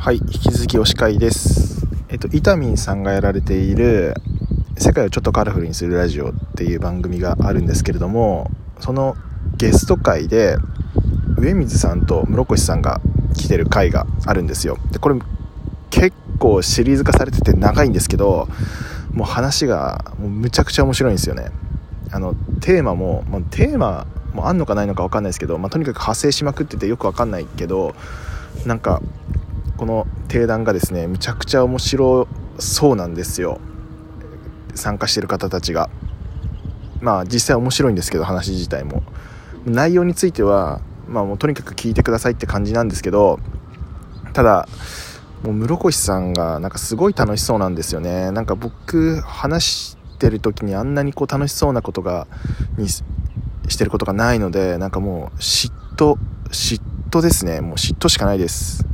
はい、引き続き推し会です。えっと、イタミンさんがやられている、世界をちょっとカラフルにするラジオっていう番組があるんですけれども、そのゲスト会で、上水さんと室越さんが来てる回があるんですよ。で、これ結構シリーズ化されてて長いんですけど、もう話がもうむちゃくちゃ面白いんですよね。あの、テーマも、まあ、テーマもあんのかないのか分かんないですけど、まあ、とにかく派生しまくっててよく分かんないけど、なんか、この定談がですねむちゃくちゃ面白そうなんですよ。参加してる方たちが。まあ実際面白いんですけど話自体も。内容についてはまあもうとにかく聞いてくださいって感じなんですけどただもう室越さんがなんかすごい楽しそうなんですよね。なんか僕話してる時にあんなにこう楽しそうなことがにしてることがないのでなんかもう嫉妬嫉妬ですね。もう嫉妬しかないです。